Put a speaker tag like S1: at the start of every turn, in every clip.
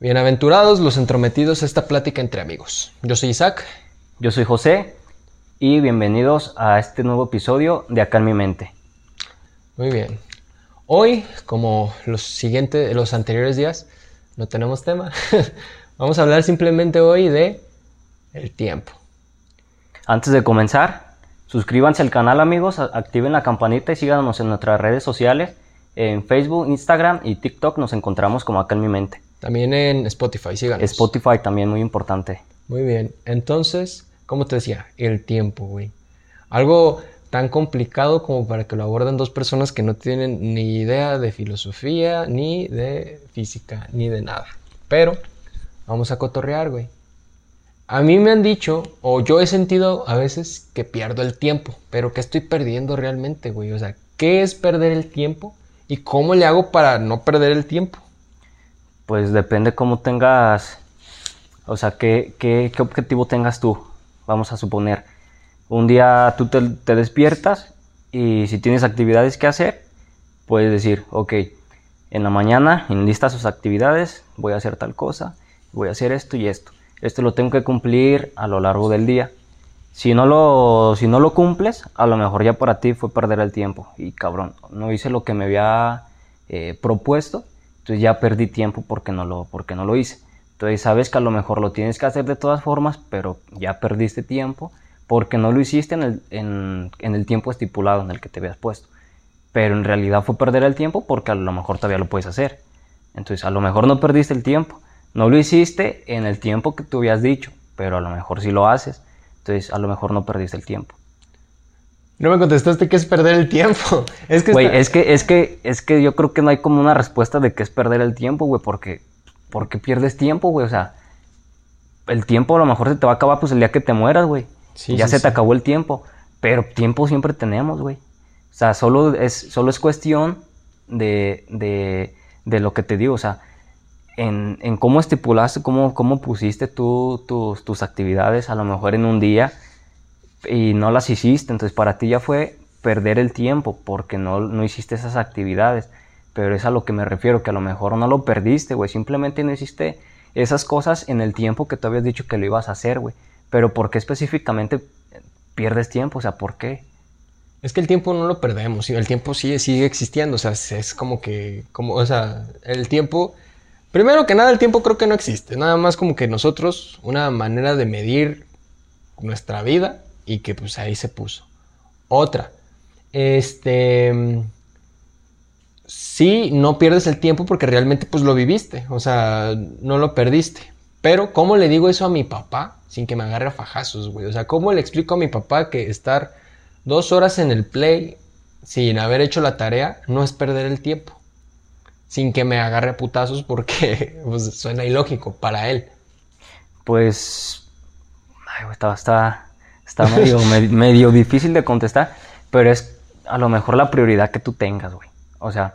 S1: Bienaventurados los entrometidos a esta plática entre amigos. Yo soy Isaac.
S2: Yo soy José y bienvenidos a este nuevo episodio de Acá en mi mente.
S1: Muy bien. Hoy, como los siguientes, los anteriores días, no tenemos tema. Vamos a hablar simplemente hoy de el tiempo.
S2: Antes de comenzar, suscríbanse al canal amigos, activen la campanita y síganos en nuestras redes sociales. En Facebook, Instagram y TikTok nos encontramos como acá en mi mente.
S1: También en Spotify, síganos.
S2: Spotify también muy importante.
S1: Muy bien. Entonces, como te decía, el tiempo, güey. Algo tan complicado como para que lo aborden dos personas que no tienen ni idea de filosofía, ni de física, ni de nada. Pero vamos a cotorrear, güey. A mí me han dicho, o yo he sentido a veces que pierdo el tiempo, pero ¿qué estoy perdiendo realmente, güey? O sea, ¿qué es perder el tiempo? ¿Y cómo le hago para no perder el tiempo?
S2: Pues depende cómo tengas, o sea, qué, qué, qué objetivo tengas tú, vamos a suponer. Un día tú te, te despiertas y si tienes actividades que hacer, puedes decir, ok, en la mañana enlistas sus actividades, voy a hacer tal cosa, voy a hacer esto y esto. Esto lo tengo que cumplir a lo largo del día. Si no lo, si no lo cumples, a lo mejor ya para ti fue perder el tiempo. Y cabrón, no hice lo que me había eh, propuesto, entonces ya perdí tiempo porque no, lo, porque no lo hice. Entonces sabes que a lo mejor lo tienes que hacer de todas formas, pero ya perdiste tiempo porque no lo hiciste en el, en, en el tiempo estipulado en el que te habías puesto. Pero en realidad fue perder el tiempo porque a lo mejor todavía lo puedes hacer. Entonces a lo mejor no perdiste el tiempo. No lo hiciste en el tiempo que tú habías dicho, pero a lo mejor sí lo haces. Entonces a lo mejor no perdiste el tiempo.
S1: No me contestaste qué es perder el tiempo.
S2: Es que, güey, es que, es que, es que yo creo que no hay como una respuesta de qué es perder el tiempo, güey, porque, porque pierdes tiempo, güey. O sea, el tiempo a lo mejor se te va a acabar pues el día que te mueras, güey. ya se te acabó el tiempo. Pero tiempo siempre tenemos, güey. O sea, solo es, solo es cuestión de, de, de lo que te digo. O sea, en, en cómo estipulaste, cómo, cómo pusiste tú tus, tus actividades a lo mejor en un día y no las hiciste. Entonces para ti ya fue perder el tiempo porque no, no hiciste esas actividades. Pero es a lo que me refiero, que a lo mejor no lo perdiste, güey. Simplemente no hiciste esas cosas en el tiempo que tú habías dicho que lo ibas a hacer, güey. Pero ¿por qué específicamente pierdes tiempo? O sea, ¿por qué?
S1: Es que el tiempo no lo perdemos, el tiempo sigue, sigue existiendo, o sea, es como que, como, o sea, el tiempo, primero que nada, el tiempo creo que no existe, nada más como que nosotros, una manera de medir nuestra vida y que pues ahí se puso. Otra, este, sí, no pierdes el tiempo porque realmente pues lo viviste, o sea, no lo perdiste. Pero, ¿cómo le digo eso a mi papá sin que me agarre a fajazos, güey? O sea, ¿cómo le explico a mi papá que estar dos horas en el play sin haber hecho la tarea no es perder el tiempo? Sin que me agarre a putazos porque pues, suena ilógico para él.
S2: Pues, ay, está, está, Está medio, medio difícil de contestar, pero es a lo mejor la prioridad que tú tengas, güey. O sea,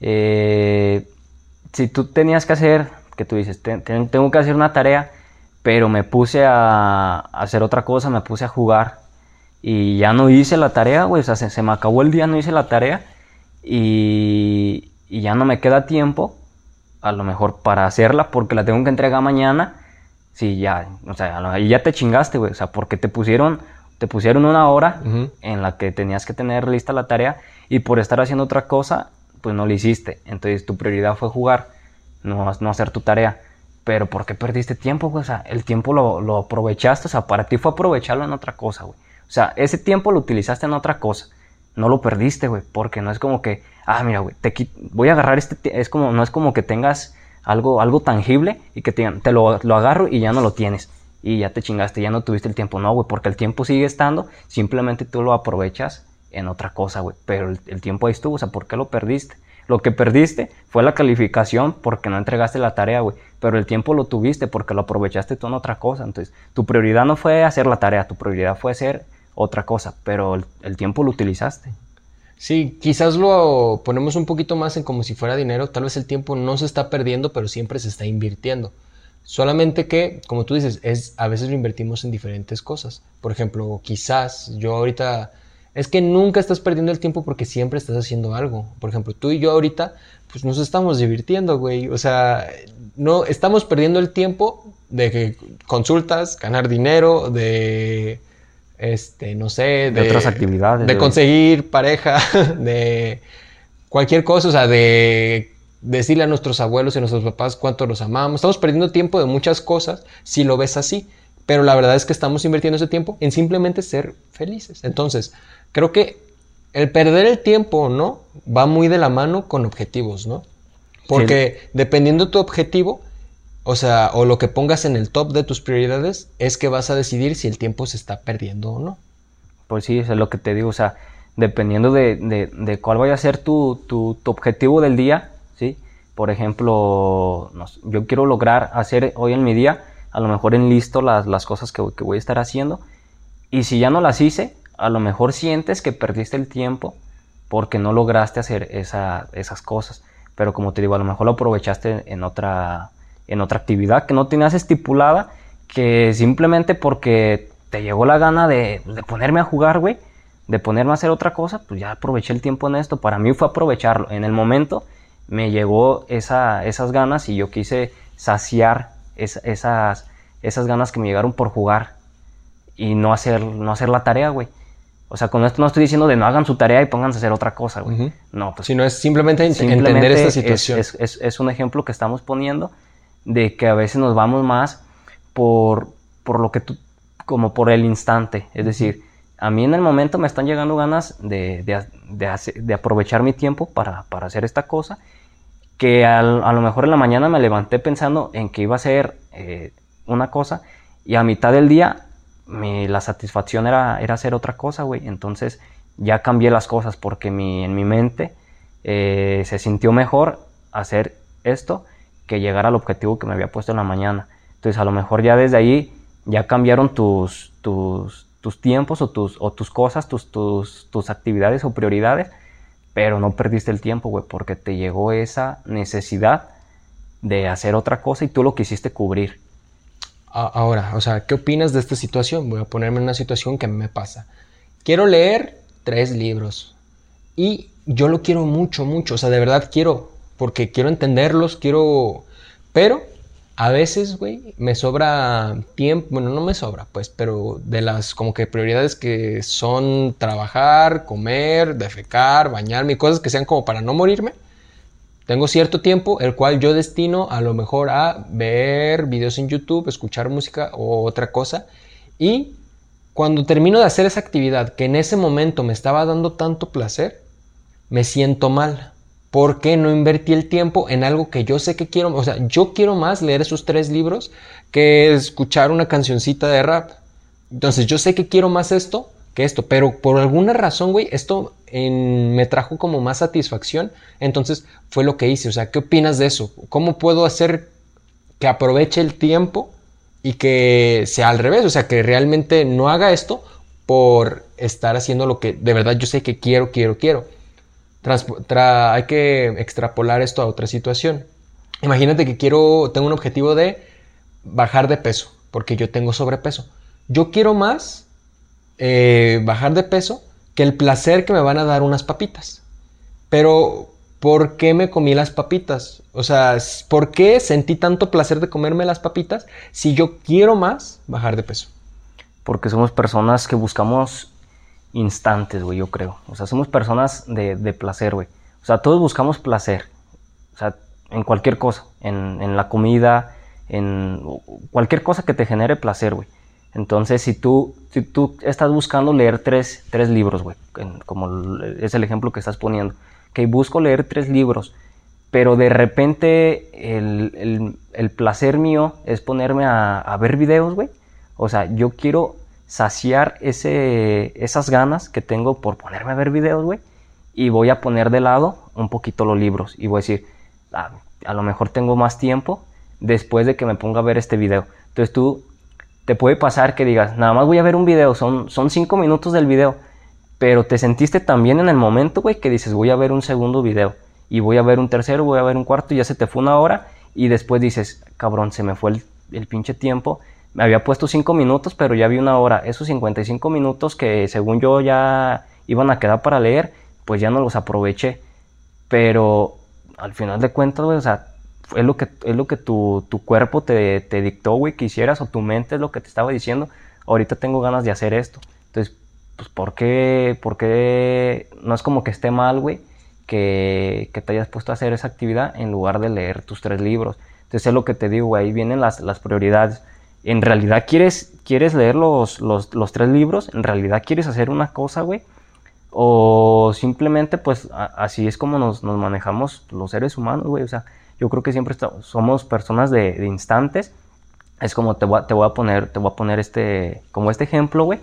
S2: eh, si tú tenías que hacer, que tú dices, tengo que hacer una tarea, pero me puse a, hacer otra cosa, me puse a jugar y ya no hice la tarea, güey. O sea, se, me acabó el día, no hice la tarea y, y ya no me queda tiempo, a lo mejor para hacerla, porque la tengo que entregar mañana Sí, ya, o sea, ahí ya te chingaste, güey, o sea, porque te pusieron, te pusieron una hora en la que tenías que tener lista la tarea y por estar haciendo otra cosa, pues no lo hiciste. Entonces tu prioridad fue jugar, no, no hacer tu tarea. Pero ¿por qué perdiste tiempo, güey? O sea, el tiempo lo, lo aprovechaste, o sea, para ti fue aprovecharlo en otra cosa, güey. O sea, ese tiempo lo utilizaste en otra cosa. No lo perdiste, güey, porque no es como que, ah, mira, güey, te voy a agarrar este, es como, no es como que tengas algo, algo tangible y que te, lo, agarro y ya no lo tienes. Y ya te chingaste, ya no tuviste el tiempo. No, güey, porque el tiempo sigue estando, simplemente tú lo aprovechas en otra cosa, güey. Pero el, tiempo ahí estuvo, o sea, ¿por qué lo perdiste? Lo que perdiste fue la calificación porque no entregaste la tarea, güey. Pero el tiempo lo tuviste porque lo aprovechaste tú en otra cosa. Entonces, tu prioridad no fue hacer la tarea, tu prioridad fue hacer otra cosa, pero el tiempo lo utilizaste.
S1: Sí, quizás lo ponemos un poquito más en como si fuera dinero, tal vez el tiempo no se está perdiendo, pero siempre se está invirtiendo. Solamente que, como tú dices, es a veces lo invertimos en diferentes cosas. Por ejemplo, quizás yo ahorita es que nunca estás perdiendo el tiempo porque siempre estás haciendo algo. Por ejemplo, tú y yo ahorita pues nos estamos divirtiendo, güey. O sea, no estamos perdiendo el tiempo de que consultas, ganar dinero, de este, no sé,
S2: de, otras actividades,
S1: de conseguir pareja, de cualquier cosa, o sea, de decirle a nuestros abuelos y a nuestros papás cuánto los amamos. Estamos perdiendo tiempo de muchas cosas si lo ves así, pero la verdad es que estamos invirtiendo ese tiempo en simplemente ser felices. Entonces, creo que el perder el tiempo, ¿no? Va muy de la mano con objetivos, ¿no? Porque dependiendo tu objetivo, o sea, o lo que pongas en el top de tus prioridades, es que vas a decidir si el tiempo se está perdiendo o no.
S2: Pues sí, eso es lo que te digo, o sea, dependiendo de, cuál vaya a ser tu, tu, objetivo del día, ¿sí? Por ejemplo, yo quiero lograr hacer hoy en mi día, a lo mejor en listo las, las cosas que, que, voy a estar haciendo, y si ya no las hice, a lo mejor sientes que perdiste el tiempo porque no lograste hacer esa, esas cosas, pero como te digo, a lo mejor lo aprovechaste en otra, en otra actividad que no tenías estipulada, que simplemente porque te llegó la gana de, de ponerme a jugar, güey, de ponerme a hacer otra cosa, pues ya aproveché el tiempo en esto. Para mí fue aprovecharlo. En el momento me llegó esa, esas ganas y yo quise saciar esas, esas ganas que me llegaron por jugar y no hacer, no hacer la tarea, güey. O sea, con esto no estoy diciendo de no hagan su tarea y pónganse a hacer otra cosa, güey. No,
S1: pues. Sino es simplemente, entender esta situación.
S2: Es, es, es, un ejemplo que estamos poniendo de que a veces nos vamos más por, por lo que tú, como por el instante. Es decir, a mí en el momento me están llegando ganas de, de, aprovechar mi tiempo para, hacer esta cosa, que a lo mejor en la mañana me levanté pensando en que iba a ser eh, una cosa y a mitad del día la satisfacción era, era hacer otra cosa, güey. Entonces ya cambié las cosas porque mi, en mi mente eh, se sintió mejor hacer esto que llegar al objetivo que me había puesto en la mañana. Entonces a lo mejor ya desde ahí ya cambiaron tus, tus, tus tiempos o tus, o tus cosas, tus, tus, tus actividades o prioridades, pero no perdiste el tiempo, güey, porque te llegó esa necesidad de hacer otra cosa y tú lo quisiste cubrir.
S1: Ahora, o sea, ¿qué opinas de esta situación? Voy a ponerme en una situación que me pasa. Quiero leer tres libros y yo lo quiero mucho, mucho, o sea, de verdad quiero, porque quiero entenderlos, quiero, pero a veces, güey, me sobra tiempo, bueno, no me sobra, pues, pero de las como que prioridades que son trabajar, comer, defecar, bañarme, cosas que sean como para no morirme, tengo cierto tiempo el cual yo destino a lo mejor a ver videos en YouTube, escuchar música o otra cosa y cuando termino de hacer esa actividad que en ese momento me estaba dando tanto placer, me siento mal ¿Por qué no invertí el tiempo en algo que yo sé que quiero? O sea, yo quiero más leer esos tres libros que escuchar una cancioncita de rap. Entonces, yo sé que quiero más esto que esto, pero por alguna razón, güey, esto me trajo como más satisfacción. Entonces, fue lo que hice. O sea, ¿qué opinas de eso? ¿Cómo puedo hacer que aproveche el tiempo y que sea al revés? O sea, que realmente no haga esto por estar haciendo lo que de verdad yo sé que quiero, quiero, quiero hay que extrapolar esto a otra situación. Imagínate que quiero, tengo un objetivo de bajar de peso, porque yo tengo sobrepeso. Yo quiero más eh, bajar de peso que el placer que me van a dar unas papitas. Pero, ¿por qué me comí las papitas? O sea, ¿por qué sentí tanto placer de comerme las papitas si yo quiero más bajar de peso?
S2: Porque somos personas que buscamos instantes, güey, yo creo. O sea, somos personas de, de placer, güey. O sea, todos buscamos placer. O sea, en cualquier cosa. En, en, la comida, en cualquier cosa que te genere placer, güey. Entonces, si tú, si tú estás buscando leer tres, tres libros, güey, como es el ejemplo que estás poniendo, que busco leer tres libros, pero de repente el, el, el placer mío es ponerme a, a ver videos, güey. O sea, yo quiero saciar esas ganas que tengo por ponerme a ver videos, güey. Y voy a poner de lado un poquito los libros. Y voy a decir, ah, a lo mejor tengo más tiempo después de que me ponga a ver este video. Entonces tú te puede pasar que digas, nada más voy a ver un video, son, son cinco minutos del video. Pero te sentiste también en el momento, güey, que dices, voy a ver un segundo video. Y voy a ver un tercero, voy a ver un cuarto, y ya se te fue una hora. Y después dices, cabrón, se me fue el, el pinche tiempo me había puesto 5 minutos, pero ya vi una hora. Esos 55 minutos que según yo ya iban a quedar para leer, pues ya no los aproveché. Pero al final de cuentas, o sea, es lo que, es lo que tu, tu cuerpo te, te dictó, güey, que hicieras, o tu mente es lo que te estaba diciendo, ahorita tengo ganas de hacer esto. Entonces, pues, ¿por qué, por qué no es como que esté mal, güey, que, que, te hayas puesto a hacer esa actividad en lugar de leer tus tres libros? Entonces, es lo que te digo, güey, ahí vienen las, las prioridades. ¿En realidad quieres, quieres leer los, los, los tres libros? ¿En realidad quieres hacer una cosa, güey? O simplemente, pues, así es como nos, nos, manejamos los seres humanos, güey. O sea, yo creo que siempre somos personas de, de, instantes. Es como te voy, a, te voy a poner, te voy a poner este, como este ejemplo, güey.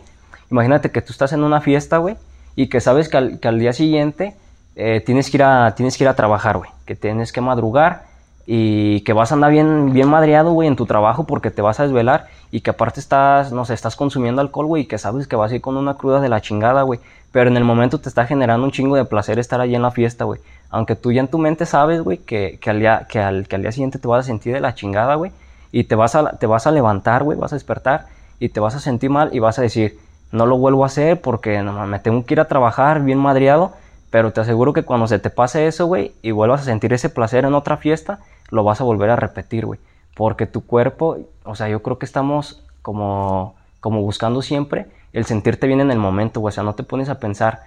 S2: Imagínate que tú estás en una fiesta, güey, y que sabes que al, que al día siguiente eh, tienes, que ir a, tienes que ir a trabajar, güey. Que tienes que madrugar y que vas a andar bien, bien madreado, güey, en tu trabajo porque te vas a desvelar y que aparte estás, no sé, estás consumiendo alcohol, güey, y que sabes que vas a ir con una cruda de la chingada, güey. Pero en el momento te está generando un chingo de placer estar allí en la fiesta, güey. Aunque tú ya en tu mente sabes, güey, que, que, al día, que, al, que al día siguiente te vas a sentir de la chingada, güey. Y te vas a, te vas a levantar, güey, vas a despertar y te vas a sentir mal y vas a decir, no lo vuelvo a hacer porque no, me tengo que ir a trabajar bien madreado. Pero te aseguro que cuando se te pase eso, güey, y vuelvas a sentir ese placer en otra fiesta, lo vas a volver a repetir, güey. Porque tu cuerpo, o sea, yo creo que estamos como, como buscando siempre el sentirte bien en el momento, güey. O sea, no te pones a pensar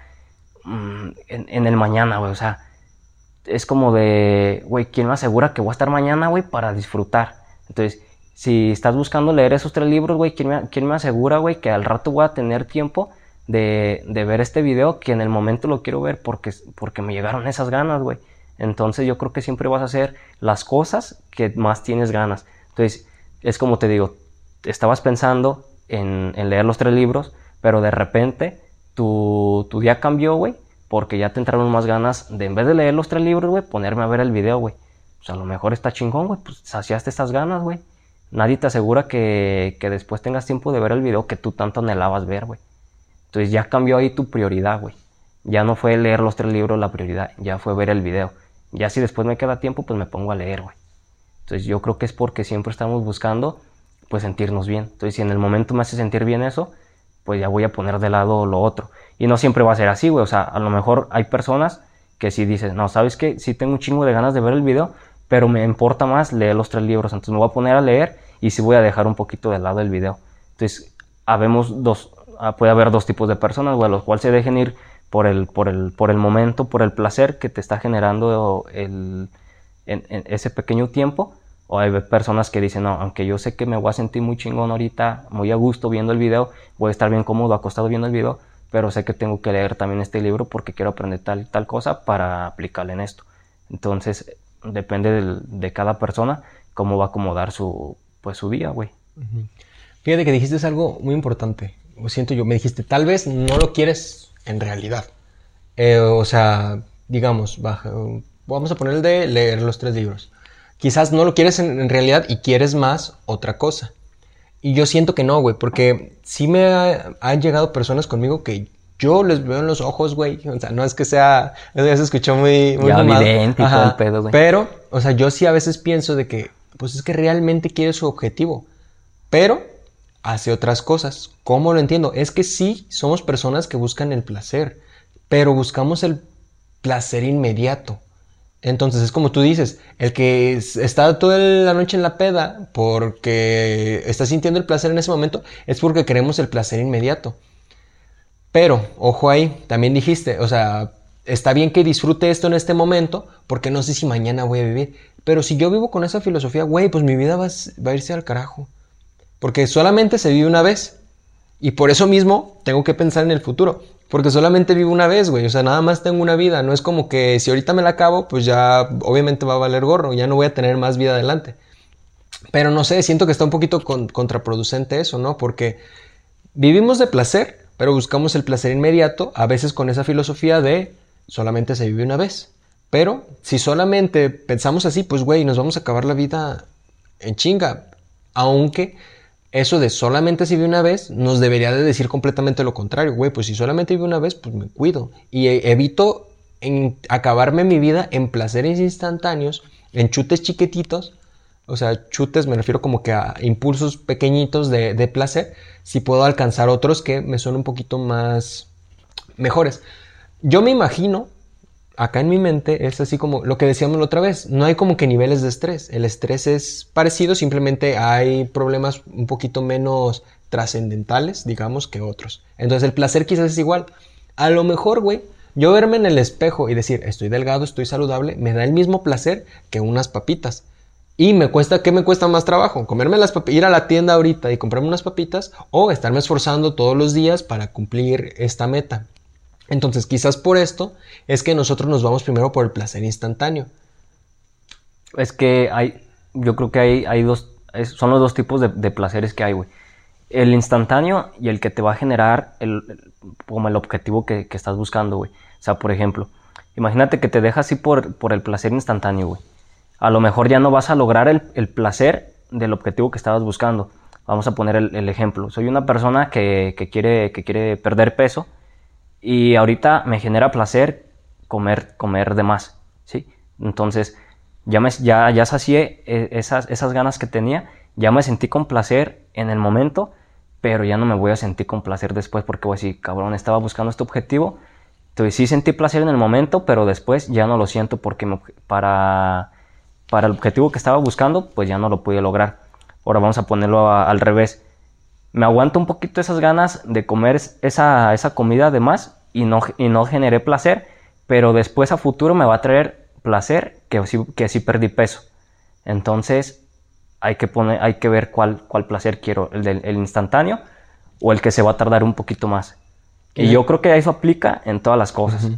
S2: en, en, el mañana, güey. O sea, es como de, güey, ¿quién me asegura que voy a estar mañana, güey, para disfrutar? Entonces, si estás buscando leer esos tres libros, güey, ¿quién me, quién me asegura, güey, que al rato voy a tener tiempo de, de, ver este video que en el momento lo quiero ver porque, porque me llegaron esas ganas, güey? Entonces yo creo que siempre vas a hacer las cosas que más tienes ganas. Entonces es como te digo, estabas pensando en, leer los tres libros, pero de repente tu, tu día cambió, güey, porque ya te entraron más ganas de en vez de leer los tres libros, güey, ponerme a ver el video, güey. Pues a lo mejor está chingón, güey, pues saciaste estas ganas, güey. Nadie te asegura que, que después tengas tiempo de ver el video que tú tanto anhelabas ver, güey. Entonces ya cambió ahí tu prioridad, güey. Ya no fue leer los tres libros la prioridad, ya fue ver el video. Ya si después me queda tiempo, pues me pongo a leer, güey. Entonces yo creo que es porque siempre estamos buscando, pues sentirnos bien. Entonces si en el momento me hace sentir bien eso, pues ya voy a poner de lado lo otro. Y no siempre va a ser así, güey. O sea, a lo mejor hay personas que si dices, no, ¿sabes qué? Sí tengo un chingo de ganas de ver el video, pero me importa más leer los tres libros. Entonces me voy a poner a leer y sí voy a dejar un poquito de lado el video. Entonces, habemos dos, puede haber dos tipos de personas, güey, a los cuales se dejen ir por el, por el, por el momento, por el placer que te está generando el, en, ese pequeño tiempo. O hay personas que dicen, no, aunque yo sé que me voy a sentir muy chingón ahorita, muy a gusto viendo el video, voy a estar bien cómodo acostado viendo el video, pero sé que tengo que leer también este libro porque quiero aprender tal tal cosa para aplicarle en esto. Entonces, depende del, de cada persona cómo va a acomodar su, pues, su día, güey.
S1: Fíjate que dijiste algo muy importante. Lo siento yo, me dijiste, tal vez no lo quieres en realidad. Eh, o sea, digamos, baja, vamos a poner el de leer los tres libros. Quizás no lo quieres en, en realidad y quieres más otra cosa. Y yo siento que no, güey, porque sí me ha, han llegado personas conmigo que yo les veo en los ojos, güey. O sea, no es que sea. Eso ya se escuchó muy. muy
S2: ya evidente y todo el pedo, güey.
S1: Pero, o sea, yo sí a veces pienso de que, pues es que realmente quiere su objetivo. Pero hace otras cosas. ¿Cómo lo entiendo? Es que sí somos personas que buscan el placer, pero buscamos el placer inmediato. Entonces es como tú dices, el que está toda la noche en la peda porque está sintiendo el placer en ese momento es porque queremos el placer inmediato. Pero, ojo ahí, también dijiste, o sea, está bien que disfrute esto en este momento porque no sé si mañana voy a vivir. Pero si yo vivo con esa filosofía, güey, pues mi vida va, va a irse al carajo. Porque solamente se vive una vez. Y por eso mismo tengo que pensar en el futuro. Porque solamente vivo una vez, güey. O sea, nada más tengo una vida. No es como que si ahorita me la acabo, pues ya obviamente va a valer gorro. Ya no voy a tener más vida adelante. Pero no sé, siento que está un poquito con, contraproducente eso, ¿no? Porque vivimos de placer, pero buscamos el placer inmediato, a veces con esa filosofía de solamente se vive una vez. Pero si solamente pensamos así, pues, güey, nos vamos a acabar la vida en chinga. Aunque eso de solamente se vive una vez nos debería de decir completamente lo contrario, güey, pues si solamente vive una vez, pues me cuido. Y evito en acabarme mi vida en placeres instantáneos, en chutes chiquititos, o sea, chutes me refiero como que a impulsos pequeñitos de, de placer, si puedo alcanzar otros que me son un poquito más mejores. Yo me imagino, acá en mi mente es así como lo que decíamos la otra vez, no hay como que niveles de estrés, el estrés es parecido, simplemente hay problemas un poquito menos trascendentales, digamos, que otros. Entonces el placer quizás es igual. A lo mejor, güey, yo verme en el espejo y decir, estoy delgado, estoy saludable, me da el mismo placer que unas papitas. Y me cuesta, ¿qué me cuesta más trabajo? Comerme las ir a la tienda ahorita y comprarme unas papitas o estarme esforzando todos los días para cumplir esta meta. Entonces, quizás por esto es que nosotros nos vamos primero por el placer instantáneo.
S2: Es que hay, yo creo que hay, hay dos, son los dos tipos de, placeres que hay, güey. El instantáneo y el que te va a generar el, como el objetivo que, estás buscando, güey. O sea, por ejemplo, imagínate que te dejas así por, por el placer instantáneo, güey. A lo mejor ya no vas a lograr el, placer del objetivo que estabas buscando. Vamos a poner el, ejemplo. Soy una persona que, que, quiere, que quiere perder peso y ahorita me genera placer comer, comer de más, ¿sí? Entonces, ya, me, ya, ya sacié eh, esas, ganas que tenía, ya me sentí con placer en el momento, pero ya no me voy a sentir con placer después porque voy a decir, cabrón, estaba buscando este objetivo, entonces sí sentí placer en el momento, pero después ya no lo siento porque para, para el objetivo que estaba buscando, pues ya no lo pude lograr. Ahora vamos a ponerlo al revés me aguanto un poquito esas ganas de comer esa, esa comida de más y no, y no generé placer, pero después a futuro me va a traer placer que sí, que sí perdí peso. Entonces hay que, poner, hay que ver cuál, cuál placer quiero, el del instantáneo o el que se va a tardar un poquito más. Y yo creo que eso aplica en todas las cosas.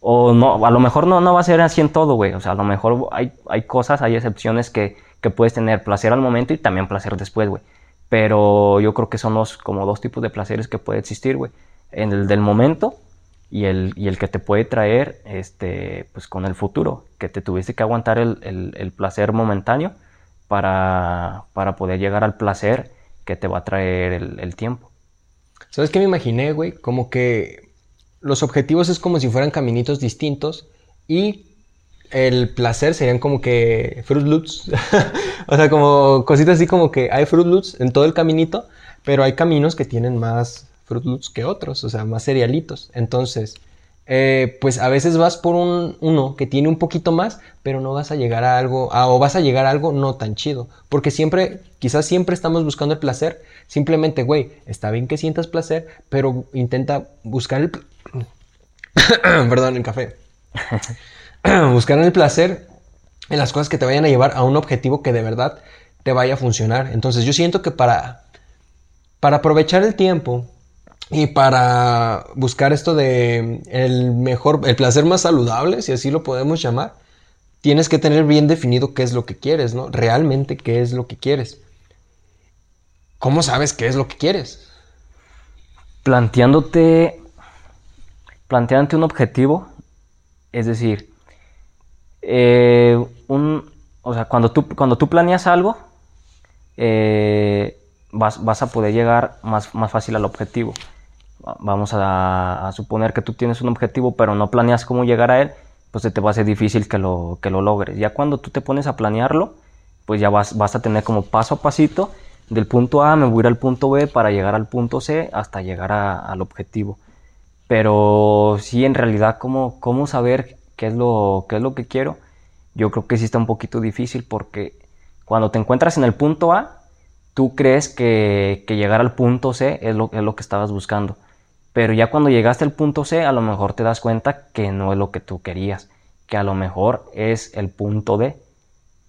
S2: O no, a lo mejor no, no va a ser así en todo, güey. O sea, a lo mejor hay, hay cosas, hay excepciones que, que puedes tener placer al momento y también placer después, güey. Pero yo creo que son los, como dos tipos de placeres que puede existir, güey. En el del momento y el, y el que te puede traer, este, pues con el futuro. Que te tuviste que aguantar el, el, placer momentáneo para, para, poder llegar al placer que te va a traer el, tiempo.
S1: ¿Sabes qué me imaginé, güey? Como que los objetivos es como si fueran caminitos distintos y el placer serían como que Fruit Loops. o sea, como cositas así como que hay Fruit Loops en todo el caminito, pero hay caminos que tienen más Fruit Loops que otros, o sea, más cerealitos. Entonces, eh, pues a veces vas por un, uno que tiene un poquito más, pero no vas a llegar a algo, o vas a llegar a algo no tan chido. Porque siempre, quizás siempre estamos buscando el placer. Simplemente, güey, está bien que sientas placer, pero intenta buscar el... Perdón, el café. buscar el placer en las cosas que te vayan a llevar a un objetivo que de verdad te vaya a funcionar. Entonces yo siento que para, para aprovechar el tiempo y para buscar esto de el mejor, el placer más saludable, si así lo podemos llamar, tienes que tener bien definido qué es lo que quieres, ¿no? Realmente qué es lo que quieres. ¿Cómo sabes qué es lo que quieres?
S2: Planteándote, planteándote un objetivo, es decir, eh, un, o sea, cuando tú, cuando tú planeas algo, eh, vas, vas, a poder llegar más, más fácil al objetivo. Vamos a, suponer que tú tienes un objetivo, pero no planeas cómo llegar a él, pues te va a ser difícil que lo, que lo logres. Ya cuando tú te pones a planearlo, pues ya vas, vas a tener como paso a pasito del punto A me voy a ir al punto B para llegar al punto C hasta llegar al objetivo. Pero sí, en realidad, ¿cómo, cómo saber qué es lo, qué es lo que quiero, yo creo que sí está un poquito difícil porque cuando te encuentras en el punto A, tú crees que, llegar al punto C es lo, es lo que estabas buscando. Pero ya cuando llegaste al punto C, a lo mejor te das cuenta que no es lo que tú querías, que a lo mejor es el punto D.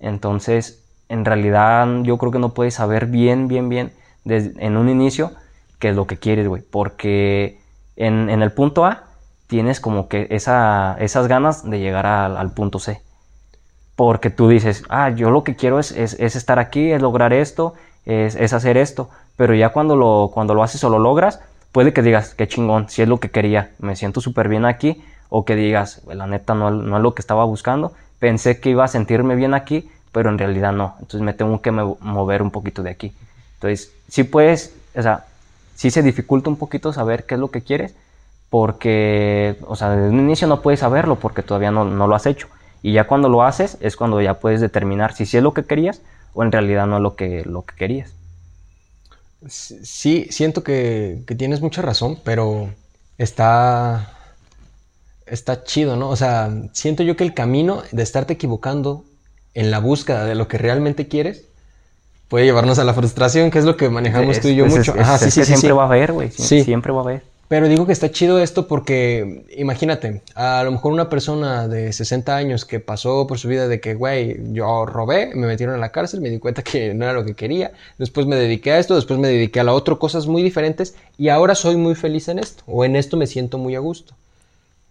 S2: Entonces, en realidad yo creo que no puedes saber bien, bien, bien desde, en un inicio qué es lo que quieres, güey. Porque en, en el punto A tienes como que esa, esas ganas de llegar al, punto C. Porque tú dices, ah, yo lo que quiero es, estar aquí, es lograr esto, es, hacer esto. Pero ya cuando lo, cuando lo haces o lo logras, puede que digas, qué chingón, si es lo que quería, me siento súper bien aquí. O que digas, la neta no, no es lo que estaba buscando. Pensé que iba a sentirme bien aquí, pero en realidad no. Entonces me tengo que mover un poquito de aquí. Entonces, sí puedes, o sea, sí se dificulta un poquito saber qué es lo que quieres, porque, o sea, desde un inicio no puedes saberlo porque todavía no, lo has hecho. Y ya cuando lo haces es cuando ya puedes determinar si sí es lo que querías o en realidad no es lo que, lo que querías.
S1: Sí, siento que, tienes mucha razón, pero está... está chido, ¿no? O sea, siento yo que el camino de estarte equivocando en la búsqueda de lo que realmente quieres puede llevarnos a la frustración, que es lo que manejamos tú y yo mucho.
S2: es-
S1: Ajá, sí,
S2: que
S1: sí, sí,
S2: siempre va a haber, güey. Siempre va a haber.
S1: Pero digo que está chido esto porque, imagínate, a lo mejor una persona de 60 años que pasó por su vida de que, güey, yo robé, me metieron a la cárcel, me di cuenta que no era lo que quería, después me dediqué a esto, después me dediqué a la otro, cosas muy diferentes, y ahora soy muy feliz en esto, o en esto me siento muy a gusto.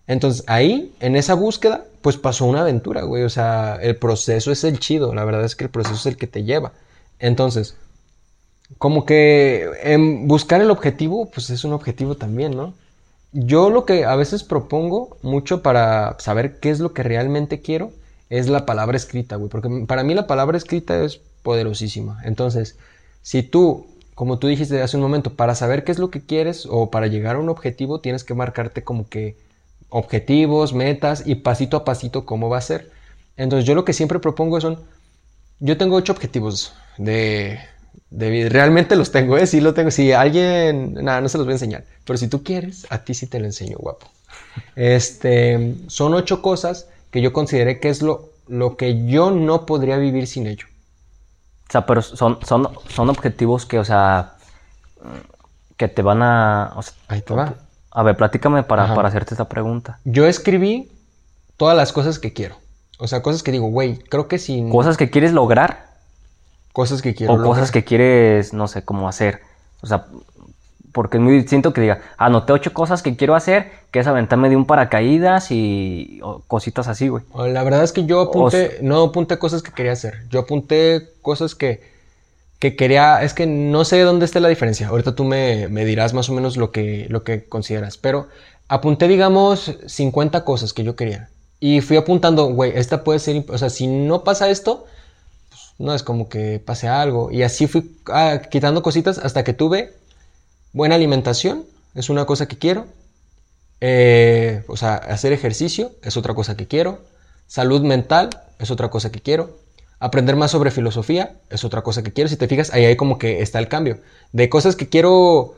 S1: Entonces ahí, en esa búsqueda, pues pasó una aventura, güey, o sea, el proceso es el chido, la verdad es que el proceso es el que te lleva. Entonces, como que en buscar el objetivo, pues es un objetivo también, ¿no? Yo lo que a veces propongo mucho para saber qué es lo que realmente quiero es la palabra escrita, güey, porque para mí la palabra escrita es poderosísima. Entonces, si tú, como tú dijiste hace un momento, para saber qué es lo que quieres o para llegar a un objetivo, tienes que marcarte como que objetivos, metas y pasito a pasito cómo va a ser. Entonces, yo lo que siempre propongo son, yo tengo ocho objetivos de, de vida. Realmente los tengo, ¿eh? Sí lo tengo. Si alguien, nada, no se los voy a enseñar. Pero si tú quieres, a ti sí te lo enseño, guapo. Este, son ocho cosas que yo consideré que es lo, lo que yo no podría vivir sin ello.
S2: O sea, pero son, son, son objetivos que, o sea, que te van a... o sea,
S1: Ahí te va.
S2: a ver, platícame para, para hacerte esta pregunta.
S1: Yo escribí todas las cosas que quiero. O sea, cosas que digo, güey, creo que sin
S2: ¿Cosas que quieres lograr
S1: cosas que quiero.
S2: o
S1: lograr.
S2: cosas que quieres, no sé, cómo hacer? O sea, porque es muy distinto que diga, anoté ocho cosas que quiero hacer, que es aventarme de un paracaídas y o cositas así, güey.
S1: La verdad es que yo apunté, no apunté cosas que quería hacer. Yo apunté cosas que, que quería. Es que no sé dónde está la diferencia. Ahorita tú me, me dirás más o menos lo que, lo que consideras. Pero apunté, digamos, 50 cosas que yo quería. Y fui apuntando, güey, esta puede ser. O sea, si no pasa esto, no es como que pase algo. Y así fui ah, quitando cositas hasta que tuve buena alimentación. Es una cosa que quiero. Eh, o sea, hacer ejercicio es otra cosa que quiero. Salud mental es otra cosa que quiero. Aprender más sobre filosofía es otra cosa que quiero. Si te fijas, ahí hay como que está el cambio. De cosas que quiero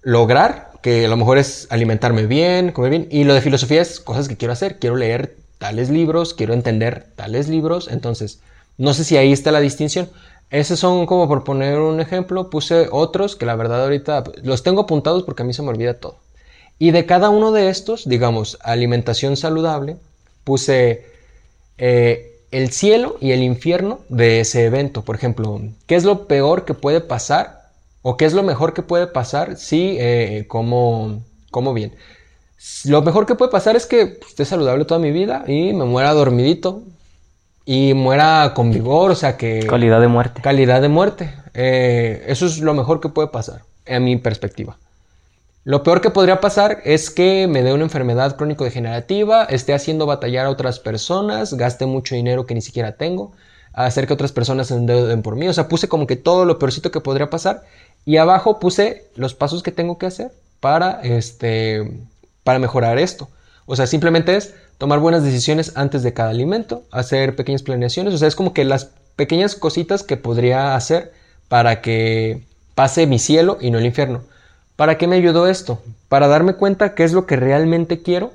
S1: lograr, que a lo mejor es alimentarme bien, comer bien. Y lo de filosofía es cosas que quiero hacer. Quiero leer tales libros, quiero entender tales libros. Entonces, no sé si ahí está la distinción. Esos son como por poner un ejemplo. Puse otros que la verdad ahorita los tengo apuntados porque a mí se me olvida todo. Y de cada uno de estos, digamos, alimentación saludable, puse eh, el cielo y el infierno de ese evento. Por ejemplo, ¿qué es lo peor que puede pasar? ¿O qué es lo mejor que puede pasar si eh, como, como bien? Lo mejor que puede pasar es que esté saludable toda mi vida y me muera dormidito y muera con vigor, o sea que...
S2: Calidad de muerte.
S1: Calidad de muerte. Eh, eso es lo mejor que puede pasar, en mi perspectiva. Lo peor que podría pasar es que me dé una enfermedad crónico-degenerativa, esté haciendo batallar a otras personas, gaste mucho dinero que ni siquiera tengo, hacer que otras personas se endeuden por mí. O sea, puse como que todo lo peorcito que podría pasar. Y abajo puse los pasos que tengo que hacer para, este, para mejorar esto. O sea, simplemente es tomar buenas decisiones antes de cada alimento, hacer pequeñas planeaciones. O sea, es como que las pequeñas cositas que podría hacer para que pase mi cielo y no el infierno. ¿Para qué me ayudó esto? Para darme cuenta qué es lo que realmente quiero.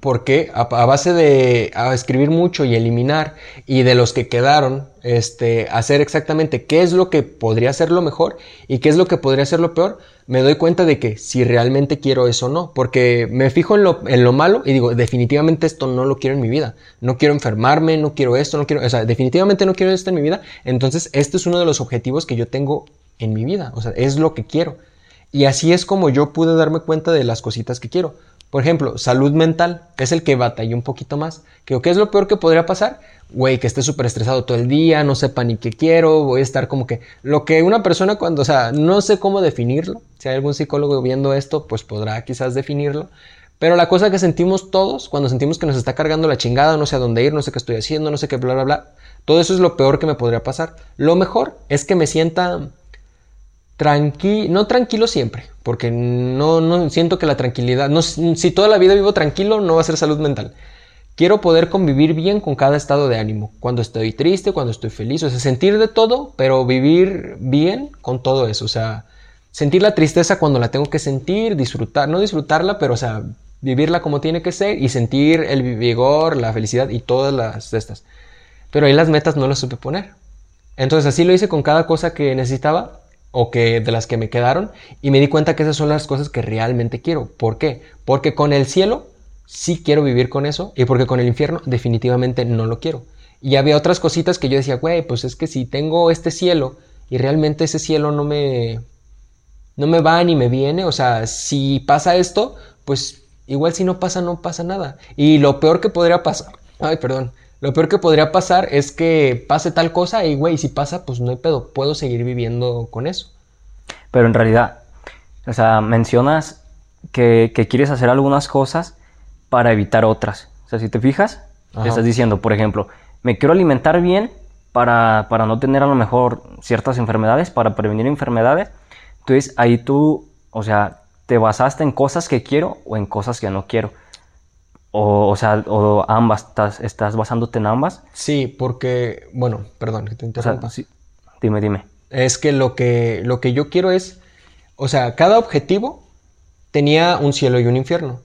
S1: Porque a, base de escribir mucho y eliminar y de los que quedaron, este, hacer exactamente qué es lo que podría ser lo mejor y qué es lo que podría ser lo peor, me doy cuenta de que si realmente quiero eso o no. Porque me fijo en lo, en lo malo y digo, definitivamente esto no lo quiero en mi vida. No quiero enfermarme, no quiero esto, no quiero, o sea, definitivamente no quiero esto en mi vida. Entonces, este es uno de los objetivos que yo tengo en mi vida. O sea, es lo que quiero. Y así es como yo pude darme cuenta de las cositas que quiero. Por ejemplo, salud mental es el que batallé un poquito más. Que, ¿Qué es lo peor que podría pasar? Güey, que esté súper estresado todo el día, no sepa ni qué quiero, voy a estar como que... Lo que una persona cuando, o sea, no sé cómo definirlo. Si hay algún psicólogo viendo esto, pues podrá quizás definirlo. Pero la cosa que sentimos todos, cuando sentimos que nos está cargando la chingada, no sé a dónde ir, no sé qué estoy haciendo, no sé qué, bla, bla, bla. Todo eso es lo peor que me podría pasar. Lo mejor es que me sienta tranquilo, no tranquilo siempre, porque no, no siento que la tranquilidad, no, si toda la vida vivo tranquilo, no va a ser salud mental. Quiero poder convivir bien con cada estado de ánimo, cuando estoy triste, cuando estoy feliz, o sea, sentir de todo, pero vivir bien con todo eso, o sea, sentir la tristeza cuando la tengo que sentir, disfrutar, no disfrutarla, pero o sea, vivirla como tiene que ser y sentir el vigor, la felicidad y todas las estas. Pero ahí las metas no las supe poner. Entonces así lo hice con cada cosa que necesitaba o que de las que me quedaron y me di cuenta que esas son las cosas que realmente quiero. ¿Por qué? Porque con el cielo sí quiero vivir con eso y porque con el infierno definitivamente no lo quiero. Y había otras cositas que yo decía, güey, pues es que si tengo este cielo y realmente ese cielo no me no me va ni me viene, o sea, si pasa esto, pues igual si no pasa no pasa nada. Y lo peor que podría pasar, ay, perdón, lo peor que podría pasar es que pase tal cosa y, güey, si pasa, pues no hay pedo, puedo seguir viviendo con eso.
S2: Pero en realidad, o sea, mencionas que, quieres hacer algunas cosas para evitar otras. O sea, si te fijas, estás diciendo, por ejemplo, me quiero alimentar bien para, para no tener a lo mejor ciertas enfermedades, para prevenir enfermedades. Entonces ahí tú, o sea, te basaste en cosas que quiero o en cosas que no quiero. O, o sea, o ambas, estás, estás basándote en ambas.
S1: Sí, porque, bueno, perdón, que te interrumpa.
S2: sí. Dime, dime.
S1: Es que lo, que lo que yo quiero es, o sea, cada objetivo tenía un cielo y un infierno.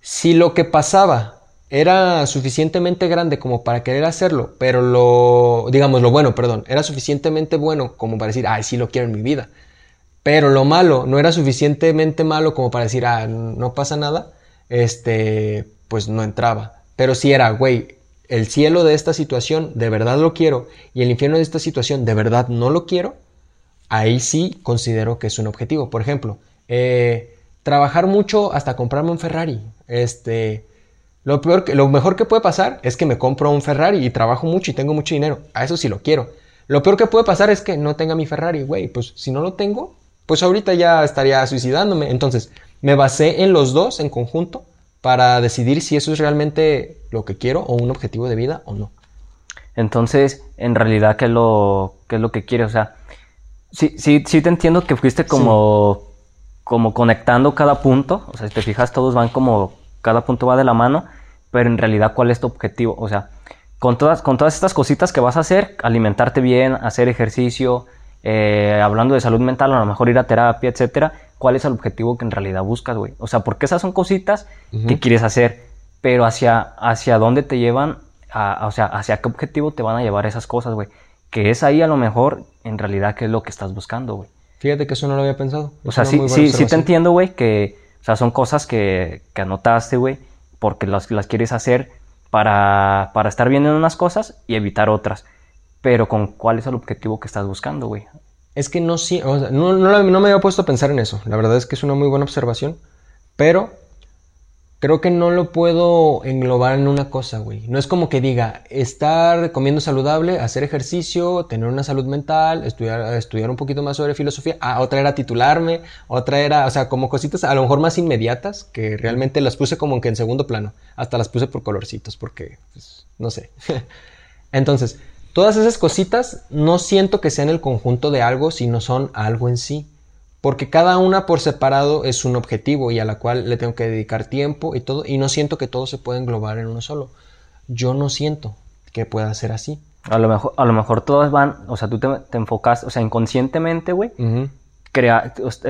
S1: Si lo que pasaba era suficientemente grande como para querer hacerlo, pero lo, digamos, lo bueno, perdón, era suficientemente bueno como para decir, ay, sí lo quiero en mi vida. Pero lo malo no era suficientemente malo como para decir, ah, no pasa nada, este, pues no entraba. Pero si era, güey, el cielo de esta situación de verdad lo quiero y el infierno de esta situación de verdad no lo quiero, ahí sí considero que es un objetivo. Por ejemplo, eh, trabajar mucho hasta comprarme un Ferrari. Este, lo, peor que, lo mejor que puede pasar es que me compro un Ferrari y trabajo mucho y tengo mucho dinero. A eso sí lo quiero. Lo peor que puede pasar es que no tenga mi Ferrari, güey. Pues si no lo tengo, pues ahorita ya estaría suicidándome. Entonces, me basé en los dos en conjunto para decidir si eso es realmente lo que quiero o un objetivo de vida o no.
S2: Entonces, en realidad, ¿qué es lo, qué es lo que quieres? O sea, sí, sí, sí te entiendo que fuiste como, como conectando cada punto. O sea, si te fijas, todos van como, cada punto va de la mano, pero en realidad, ¿cuál es tu objetivo? O sea, con todas, con todas estas cositas que vas a hacer, alimentarte bien, hacer ejercicio, eh, hablando de salud mental, a lo mejor ir a terapia, etcétera, cuál es el objetivo que en realidad buscas, güey. O sea, porque esas son cositas que quieres hacer, pero hacia, hacia dónde te llevan, o sea, hacia qué objetivo te van a llevar esas cosas, güey. Que es ahí a lo mejor, en realidad, qué es lo que estás buscando, güey.
S1: Fíjate que eso no lo había pensado.
S2: o sea, sí, sí, sí te entiendo, güey, que, o sea, son cosas que, que anotaste, güey, porque las, las quieres hacer para, para estar bien en unas cosas y evitar otras. Pero con cuál es el objetivo que estás buscando, güey.
S1: Es que no, no, no, me había puesto a pensar en eso. La verdad es que es una muy buena observación. Pero creo que no lo puedo englobar en una cosa, güey. No es como que diga estar comiendo saludable, hacer ejercicio, tener una salud mental, estudiar, estudiar un poquito más sobre filosofía. Ah, otra era titularme, otra era, o sea, como cositas a lo mejor más inmediatas que realmente las puse como que en segundo plano. Hasta las puse por colorcitos porque, pues, no sé. Entonces, Todas esas cositas no siento que sean el conjunto de algo, sino son algo en sí. Porque cada una por separado es un objetivo y a la cual le tengo que dedicar tiempo y todo. Y no siento que todo se pueda englobar en uno solo. Yo no siento que pueda ser así.
S2: A lo mejor, a lo mejor todas van, o sea, tú te, enfocas, o sea, inconscientemente, güey,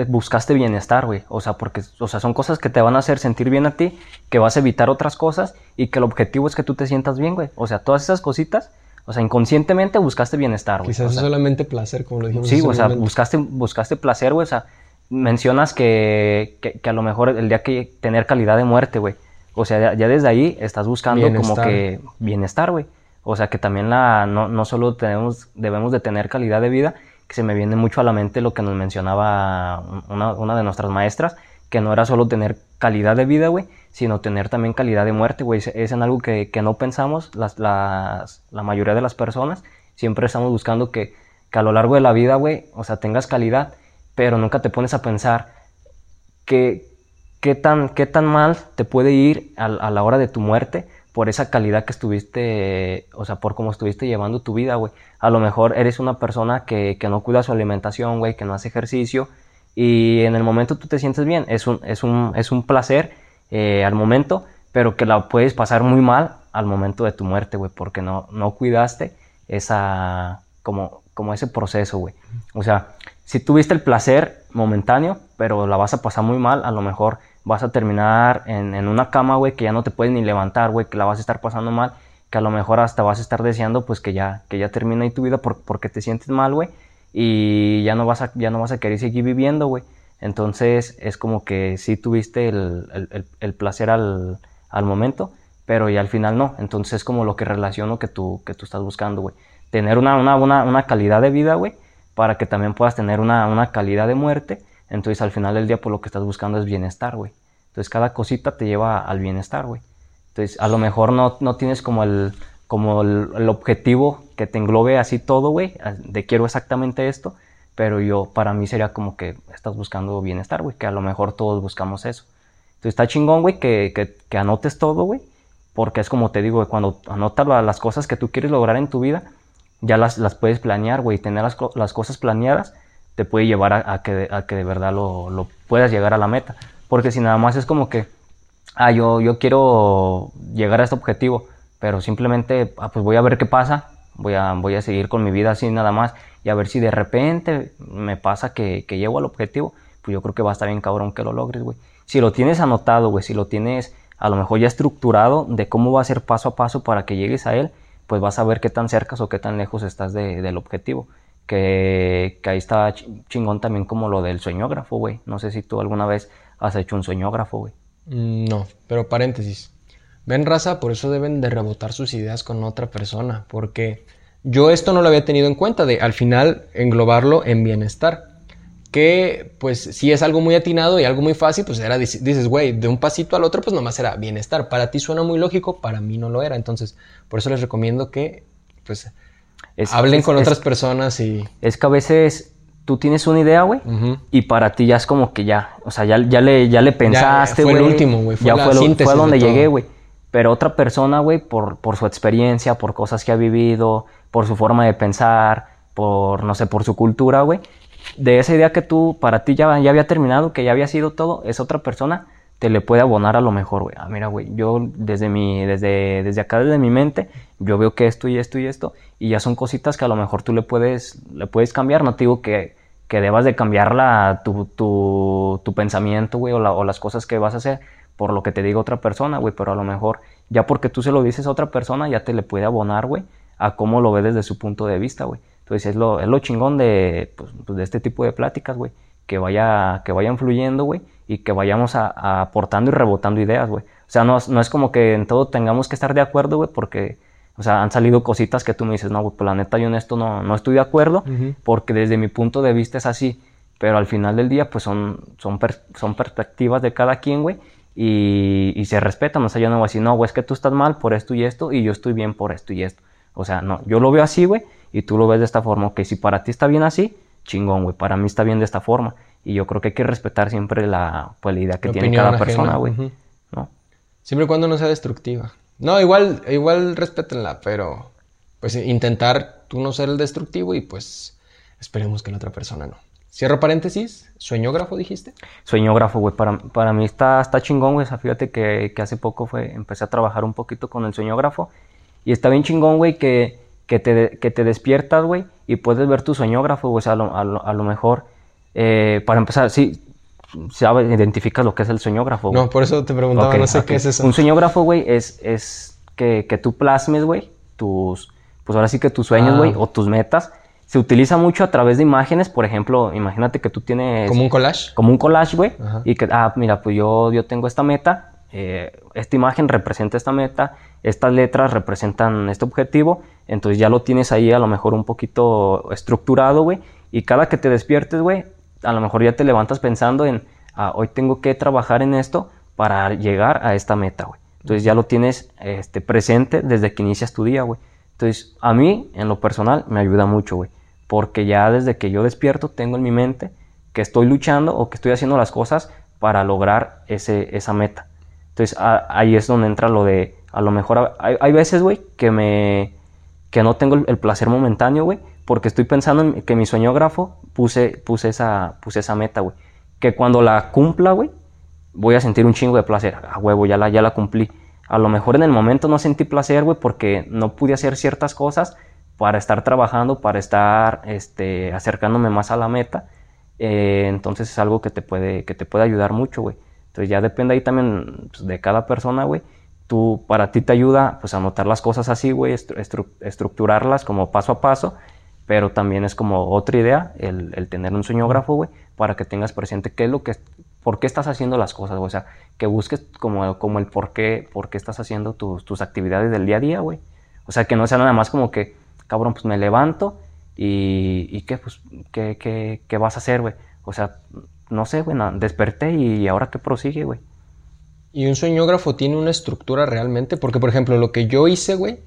S2: buscaste bienestar, güey. O sea, porque, o sea, son cosas que te van a hacer sentir bien a ti, que vas a evitar otras cosas y que el objetivo es que tú te sientas bien, güey. O sea, todas esas cositas o sea, inconscientemente buscaste bienestar, güey.
S1: Quizás solamente placer, como lo dijimos.
S2: Sí, o sea, buscaste, buscaste placer, güey. O sea, mencionas que, que, a lo mejor el día que tener calidad de muerte, güey. O sea, ya, desde ahí estás buscando como que bienestar, güey. O sea, que también la, no, no solo tenemos, debemos de tener calidad de vida, que se me viene mucho a la mente lo que nos mencionaba una, una de nuestras maestras, que no era solo tener calidad de vida, güey, sino tener también calidad de muerte, güey. Es, en algo que, no pensamos las, las, la mayoría de las personas. Siempre estamos buscando que, que a lo largo de la vida, güey, o sea, tengas calidad, pero nunca te pones a pensar que, qué, tan, qué tan mal te puede ir a, a la hora de tu muerte por esa calidad que estuviste, o sea, por cómo estuviste llevando tu vida, güey. A lo mejor eres una persona que, que no cuida su alimentación, güey, que no hace ejercicio, y en el momento tú te sientes bien. Es un, es un, es un placer eh, al momento, pero que la puedes pasar muy mal al momento de tu muerte, güey, porque no, no cuidaste esa, como, como ese proceso, güey. O sea, si tuviste el placer momentáneo, pero la vas a pasar muy mal, a lo mejor vas a terminar en, en una cama, güey, que ya no te puedes ni levantar, güey, que la vas a estar pasando mal, que a lo mejor hasta vas a estar deseando, pues que ya, que ya termine ahí tu vida por- porque te sientes mal, güey, y ya no vas a, ya no vas a querer seguir viviendo, güey. Entonces es como que sí tuviste el, el- placer al, al momento, pero ya al final no. Entonces es como lo que relaciono que tú, que tú estás buscando, güey. Tener una, una, una, una calidad de vida, güey, para que también puedas tener una, una calidad de muerte. Entonces al final del día, pues lo que estás buscando es bienestar, güey. Entonces cada cosita te lleva al bienestar, güey. Entonces a lo mejor no, no tienes como el, como el, el objetivo que te englobe así todo, güey, de quiero exactamente esto, pero yo, para mí sería como que estás buscando bienestar, güey, que a lo mejor todos buscamos eso. Entonces está chingón, güey, que, que, anotes todo, güey, porque es como te digo, cuando anotas la- las cosas que tú quieres lograr en tu vida, ya las, las puedes planear, güey, tener las, las cosas planeadas te puede llevar a, a que, a que de verdad lo, lo puedas llegar a la meta. Porque si nada más es como que, ah, yo, yo quiero llegar a este objetivo, pero simplemente, ah, pues voy a ver qué pasa, voy a, voy a seguir con mi vida así nada más, y a ver si de repente me pasa que, que llego al objetivo, pues yo creo que va a estar bien cabrón que lo logres, güey. Si lo tienes anotado, güey, si lo tienes a lo mejor ya estructurado de cómo va a ser paso a paso para que llegues a él, pues vas a ver qué tan cerca o qué tan lejos estás de- del objetivo. Que, que ahí está ch- chingón también como lo del sueñógrafo, güey. No sé si tú alguna vez has hecho un sueñógrafo, güey.
S1: Mm, No, pero paréntesis. Ven raza, por eso deben de rebotar sus ideas con otra persona, porque yo esto no lo había tenido en cuenta, de al final englobarlo en bienestar. Que pues si es algo muy atinado y algo muy fácil, pues era, dic- dices, güey, de un pasito al otro, pues nomás era bienestar. Para ti suena muy lógico, para mí no lo era. Entonces, por eso les recomiendo que pues
S2: Es-
S1: hablen
S2: es-
S1: con
S2: es-
S1: otras personas y...
S2: Es que a veces tú tienes una idea, güey,
S1: Ujú.
S2: y para ti ya es como que ya, o sea, ya, ya, le, ya le pensaste,
S1: fue el
S2: güey.
S1: último, güey, fue
S2: Ya
S1: la
S2: fue, lo- donde llegué, güey. Pero otra persona, güey, por, por su experiencia, por cosas que ha vivido, por su forma de pensar, por, no sé, por su cultura, güey. De esa idea que tú, para ti ya, ya había terminado, que ya había sido todo, esa otra persona te le puede abonar a lo mejor, güey. Ah, mira, güey, yo desde mi, desde, desde acá, desde mi mente, yo veo que esto y esto y esto, y ya son cositas que a lo mejor tú le puedes, le puedes cambiar. No te digo que, que debas de cambiar la, tu, tu, tu pensamiento, güey, o, la- o las cosas que vas a hacer por lo que te diga otra persona, güey, pero a lo mejor ya porque tú se lo dices a otra persona, ya te le puede abonar, güey, a cómo lo ve desde su punto de vista, güey. Entonces es lo, es lo chingón de, pues, pues, de este tipo de pláticas, güey, que vaya, que vayan fluyendo, güey, y que vayamos a, a aportando y rebotando ideas, güey. O sea, no, es- no es como que en todo tengamos que estar de acuerdo, güey, porque, o sea, han salido cositas que tú me dices, no, güey, pues la neta yo en esto no, no estoy de acuerdo, porque desde mi punto de vista es así. Pero al final del día, pues son, son, per- son perspectivas de cada quien, güey, y, y se respetan. O sea, yo no voy a decir, no, güey, es que tú estás mal por esto y esto, y yo estoy bien por esto y esto. O sea, no, yo lo veo así, güey, y tú lo ves de esta forma. Ok, si para ti está bien así, chingón, güey, para mí está bien de esta forma. Y yo creo que hay que respetar siempre la, pues, la idea que
S1: La
S2: tiene cada persona, güey. ¿no?
S1: Siempre y cuando no sea destructiva. No, igual, igual respétenla, pero pues intentar tú no ser el destructivo y pues esperemos que la otra persona no. Cierro paréntesis, sueñógrafo dijiste.
S2: Sueñógrafo, güey, para, para mí está, está chingón, güey. Fíjate que, que hace poco fue, empecé a trabajar un poquito con el sueñógrafo. Y está bien chingón, güey, que, que, te, que te despiertas, güey, y puedes ver tu sueñógrafo, güey. O sea, a lo, a lo, a lo mejor, eh, para empezar, sí, sabes, identificas lo que es el sueñógrafo, güey.
S1: No, por eso te preguntaba,
S2: Ok,
S1: no sé
S2: ok.
S1: qué es eso.
S2: Un sueñógrafo, güey, es, es que, que tú plasmes, güey, tus, pues ahora sí que tus sueños,
S1: Ah.
S2: güey, o tus metas. Se utiliza mucho a través de imágenes, por ejemplo, imagínate que tú tienes
S1: Como un collage.
S2: como un collage, güey, y que, ah, mira, pues yo, yo tengo esta meta, eh, esta imagen representa esta meta, estas letras representan este objetivo, entonces ya lo tienes ahí a lo mejor un poquito estructurado, güey, y cada que te despiertes, güey, a lo mejor ya te levantas pensando en, ah, hoy tengo que trabajar en esto para llegar a esta meta, güey. Entonces ya lo tienes este, presente desde que inicias tu día, güey. Entonces, a mí, en lo personal, me ayuda mucho, güey. Porque ya desde que yo despierto, tengo en mi mente que estoy luchando o que estoy haciendo las cosas para lograr ese, esa meta. Entonces, ahí es donde entra lo de, a lo mejor, hay, hay veces, güey, que me, que no tengo el, placer momentáneo, güey, porque estoy pensando en que mi sueñógrafo puse, puse, esa, puse esa meta, güey. Que cuando la cumpla, güey, voy a sentir un chingo de placer. A huevo, ya la, ya la cumplí. A lo mejor en el momento no sentí placer, güey, porque no pude hacer ciertas cosas para estar trabajando, para estar este, acercándome más a la meta. Eh, entonces es algo que te puede, que te puede ayudar mucho, güey. Entonces ya depende ahí también pues, de cada persona, güey. Tú, para ti te ayuda, pues, anotar las cosas así, güey, estructurarlas como paso a paso, pero también es como otra idea el, el tener un sueñógrafo, güey, para que tengas presente qué es lo que, por qué estás haciendo las cosas. O sea, que busques como, como el por qué, por qué estás haciendo tus, tus actividades del día a día, güey. O sea, que no sea nada más como que, cabrón, pues me levanto y, y qué, pues, qué, qué, qué vas a hacer, güey. O sea, no sé, güey, desperté y ahora qué prosigue, güey.
S1: ¿Y un sueñógrafo tiene una estructura realmente? Porque, por ejemplo, lo que yo hice, güey,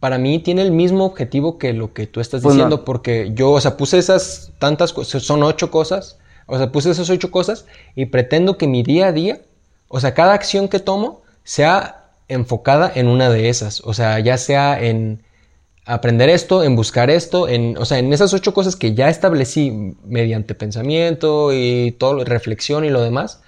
S1: para mí tiene el mismo objetivo que lo que tú estás pues diciendo, porque yo, o sea, puse esas tantas cosas, son ocho cosas, o sea, puse esas ocho cosas y pretendo que mi día a día, o sea, cada acción que tomo sea enfocada en una de esas, o sea, ya sea en aprender esto, en buscar esto, en, o sea, en esas ocho cosas que ya establecí mediante pensamiento y todo, reflexión y lo demás,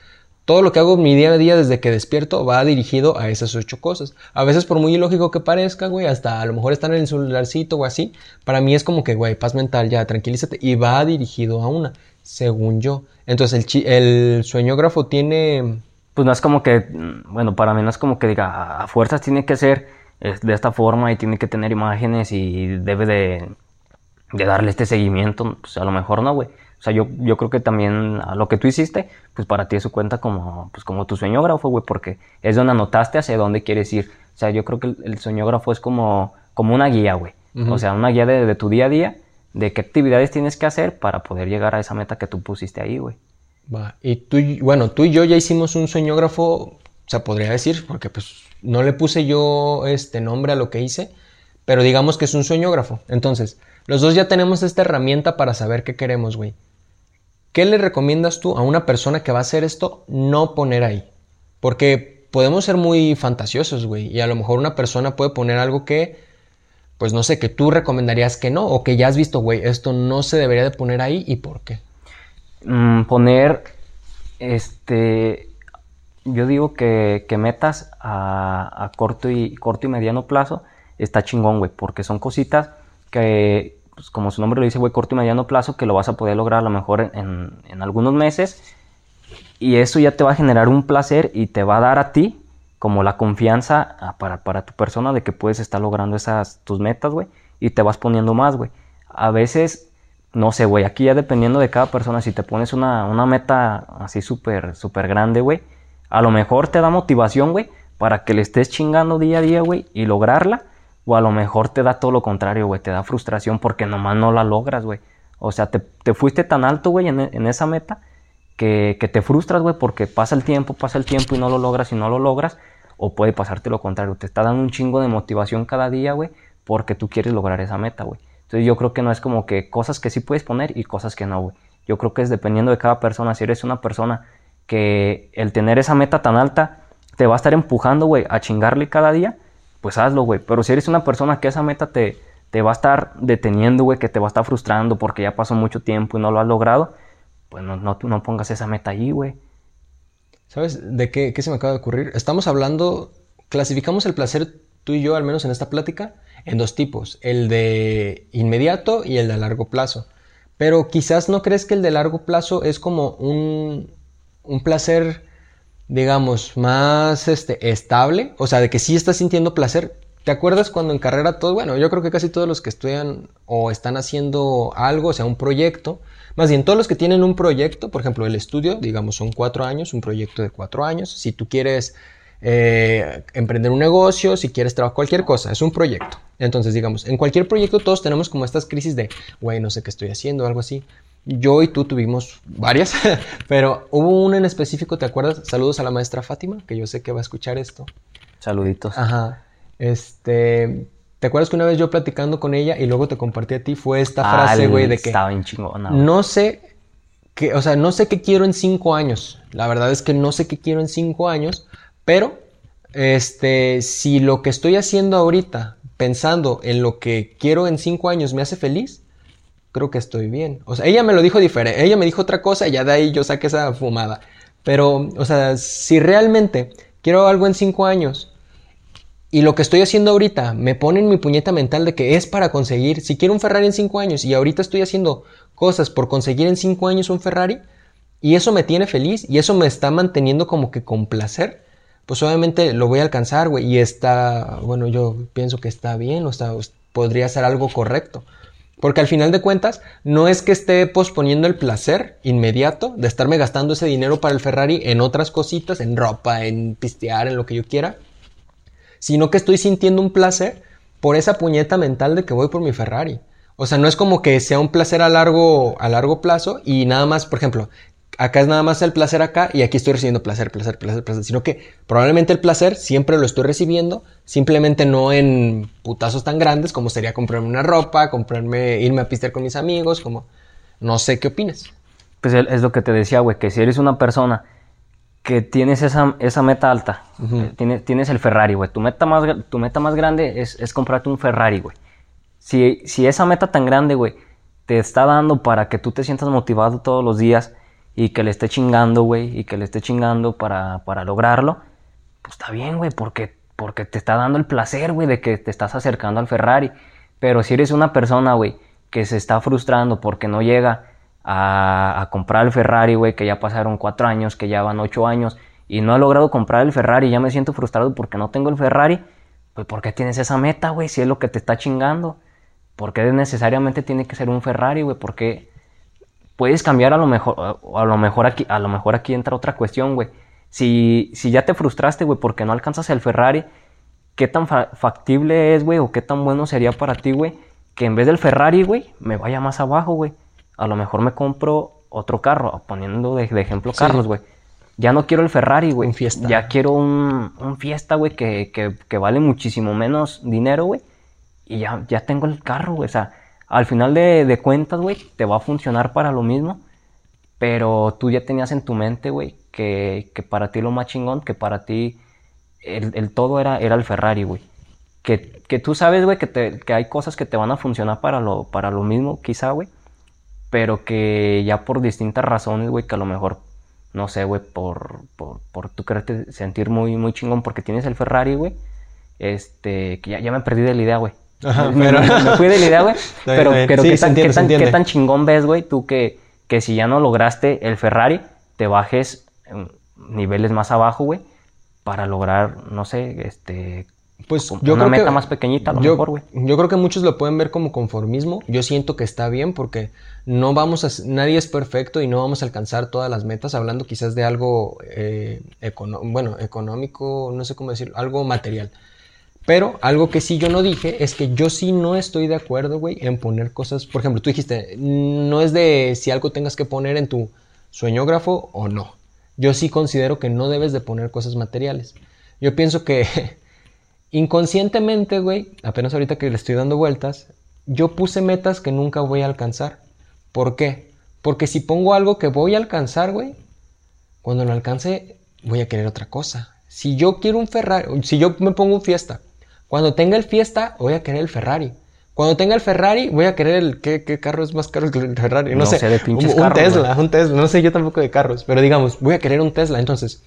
S1: todo lo que hago mi día a día desde que despierto va dirigido a esas ocho cosas. A veces por muy ilógico que parezca, güey, hasta a lo mejor estar en el celularcito o así, para mí es como que, güey, paz mental, ya, tranquilízate, y va dirigido a una, según yo. Entonces el, el sueñógrafo tiene...
S2: Pues no es como que, bueno, para mí no es como que diga, a fuerzas tiene que ser de esta forma y tiene que tener imágenes y debe de, de darle este seguimiento, pues a lo mejor no, güey. O sea, yo, yo creo que también a lo que tú hiciste, pues para ti eso cuenta como, pues como tu sueñógrafo, güey, porque es donde anotaste hacia dónde quieres ir. O sea, yo creo que el, sueñógrafo es como, como una guía, güey. O sea, una guía de, de, tu día a día, de qué actividades tienes que hacer para poder llegar a esa meta que tú pusiste ahí, güey.
S1: Va, y tú, bueno, tú y yo ya hicimos un sueñógrafo, o sea, podría decir, porque pues no le puse yo este nombre a lo que hice, pero digamos que es un sueñógrafo. Entonces, los dos ya tenemos esta herramienta para saber qué queremos, güey. ¿Qué le recomiendas tú a una persona que va a hacer esto no poner ahí? Porque podemos ser muy fantasiosos, güey, y a lo mejor una persona puede poner algo que, pues no sé, que tú recomendarías que no, o que ya has visto, güey, esto no se debería de poner ahí y por qué.
S2: Mm, poner, este, yo digo que, metas a, corto, y, corto y mediano plazo está chingón, güey, porque son cositas que pues como su nombre lo dice, güey, corto y mediano plazo, que lo vas a poder lograr a lo mejor en, en, algunos meses. Y eso ya te va a generar un placer y te va a dar a ti como la confianza ah, para, para tu persona de que puedes estar logrando esas tus metas, güey. Y te vas poniendo más, güey. A veces, no sé, güey, aquí ya dependiendo de cada persona, si te pones una, una meta así súper, súper grande, güey, a lo mejor te da motivación, güey, para que le estés chingando día a día, güey, y lograrla o a lo mejor te da todo lo contrario, güey, te da frustración porque nomás no la logras, güey. O sea, te, fuiste tan alto, güey, en, esa meta que, te frustras, güey, porque pasa el tiempo, pasa el tiempo y no lo logras y no lo logras. O puede pasarte lo contrario, te está dando un chingo de motivación cada día, güey, porque tú quieres lograr esa meta, güey. Entonces yo creo que no es como que cosas que sí puedes poner y cosas que no, güey. Yo creo que es dependiendo de cada persona. Si eres una persona que el tener esa meta tan alta te va a estar empujando, güey, a chingarle cada día, pues hazlo, güey. Pero si eres una persona que esa meta te, te va a estar deteniendo, güey, que te va a estar frustrando porque ya pasó mucho tiempo y no lo has logrado, pues no, no, no pongas esa meta ahí, güey.
S1: ¿Sabes de qué, qué se me acaba de ocurrir? Estamos hablando, clasificamos el placer tú y yo, al menos en esta plática, en dos tipos, el de inmediato y el de largo plazo. Pero quizás no crees que el de largo plazo es como un, un placer digamos, más este, estable, o sea, de que sí estás sintiendo placer. ¿Te acuerdas cuando en carrera todo, bueno, yo creo que casi todos los que estudian o están haciendo algo, o sea, un proyecto, más bien todos los que tienen un proyecto, por ejemplo, el estudio, digamos, son cuatro años, un proyecto de cuatro años, si tú quieres eh, emprender un negocio, si quieres trabajar cualquier cosa, es un proyecto. Entonces, digamos, en cualquier proyecto todos tenemos como estas crisis de, güey, no sé qué estoy haciendo, algo así yo y tú tuvimos varias, pero hubo una en específico, ¿te acuerdas? Saludos a la maestra Fátima, que yo sé que va a escuchar esto.
S2: Saluditos.
S1: Ajá. Este, ¿te acuerdas que una vez yo platicando con ella y luego te compartí a ti fue esta ah, frase, güey, de que
S2: estaba bien chingona.
S1: No sé que, o sea, no sé qué quiero en cinco años. La verdad es que no sé qué quiero en cinco años, pero este, si lo que estoy haciendo ahorita, pensando en lo que quiero en cinco años, me hace feliz, creo que estoy bien. O sea, ella me lo dijo diferente, ella me dijo otra cosa y ya de ahí yo saqué esa fumada. Pero, o sea, si realmente quiero algo en cinco años y lo que estoy haciendo ahorita me pone en mi puñeta mental de que es para conseguir, si quiero un Ferrari en cinco años y ahorita estoy haciendo cosas por conseguir en cinco años un Ferrari, y eso me tiene feliz y eso me está manteniendo como que con placer, pues obviamente lo voy a alcanzar, güey. Y está, bueno, yo pienso que está bien, o sea, podría ser algo correcto. Porque al final de cuentas, no es que esté posponiendo el placer inmediato de estarme gastando ese dinero para el Ferrari en otras cositas, en ropa, en pistear, en lo que yo quiera, sino que estoy sintiendo un placer por esa puñeta mental de que voy por mi Ferrari. O sea, no es como que sea un placer a largo, a largo plazo y nada más, por ejemplo, acá es nada más el placer acá y aquí estoy recibiendo placer, placer, placer, placer, sino que probablemente el placer siempre lo estoy recibiendo, simplemente no en putazos tan grandes como sería comprarme una ropa, comprarme, irme a pistear con mis amigos, como, no sé qué opinas.
S2: Pues es lo que te decía, güey, que si eres una persona que tienes esa, esa meta alta, eh, tienes, tienes, el Ferrari, güey, tu meta más, tu meta más grande es, es comprarte un Ferrari, güey. Si, si esa meta tan grande, güey, te está dando para que tú te sientas motivado todos los días y que le esté chingando, güey, y que le esté chingando para, para lograrlo, pues está bien, güey, porque, porque te está dando el placer, güey, de que te estás acercando al Ferrari. Pero si eres una persona, güey, que se está frustrando porque no llega a, comprar el Ferrari, güey, que ya pasaron cuatro años, que ya van ocho años, y no he logrado comprar el Ferrari, ya me siento frustrado porque no tengo el Ferrari, pues ¿por qué tienes esa meta, güey? Si es lo que te está chingando. ¿Por qué necesariamente tiene que ser un Ferrari, güey? ¿Por qué puedes cambiar a lo mejor, a lo mejor aquí, a lo mejor aquí entra otra cuestión, güey. Si, si ya te frustraste, güey, porque no alcanzas el Ferrari, ¿qué tan factible es, güey? O qué tan bueno sería para ti, güey, que en vez del Ferrari, güey, me vaya más abajo, güey a lo mejor me compro otro carro, poniendo de, ejemplo carros, güey. Ya no quiero el Ferrari, güey. fiesta. Ya quiero un, un fiesta, güey, que, que, vale muchísimo menos dinero, güey. Y ya, ya tengo el carro, güey. O sea, al final de, cuentas, güey, te va a funcionar para lo mismo. Pero tú ya tenías en tu mente, güey, que, que, para ti lo más chingón, que para ti el, todo era, era el Ferrari, güey. Que, que, tú sabes, güey, que, que hay cosas que te van a funcionar para lo, para lo mismo, quizá, güey pero que ya por distintas razones, güey, que a lo mejor, no sé, güey, por, por, por tú quererte sentir muy, muy chingón porque tienes el Ferrari, güey, este, que ya, ya me perdí de la idea, güey. Ajá, pero... me, fui de la idea, güey, pero, pero ¿qué, tan, ¿qué, tan, ¿qué, tan, chingón ves, güey, tú que, que si ya no lograste el Ferrari, te bajes niveles más abajo, güey, para lograr, no sé, este,
S1: pues yo una creo meta más pequeñita, a lo mejor, güey. Yo creo que muchos lo pueden ver como conformismo. Yo siento que está bien porque no vamos a, nadie es perfecto y no vamos a alcanzar todas las metas. Hablando quizás de algo, eh, bueno, económico, no sé cómo decirlo, algo material. Pero algo que sí yo no dije es que yo sí no estoy de acuerdo, güey, en poner cosas. Por ejemplo, tú dijiste, no es de si algo tengas que poner en tu sueñógrafo o no. Yo sí considero que no debes de poner cosas materiales. Yo pienso que Inconscientemente, güey, apenas ahorita que le estoy dando vueltas, yo puse metas que nunca voy a alcanzar. ¿Por qué? Porque si pongo algo que voy a alcanzar, güey, cuando lo alcance voy a querer otra cosa. Si yo quiero un Ferrari, si yo me pongo un fiesta, cuando tenga el fiesta voy a querer el Ferrari. Cuando tenga el Ferrari voy a querer el ¿qué, carro es más caro que el Ferrari? No, sé, de un, un Tesla, un Tesla, no sé yo tampoco de carros, pero digamos, voy a querer un Tesla, entonces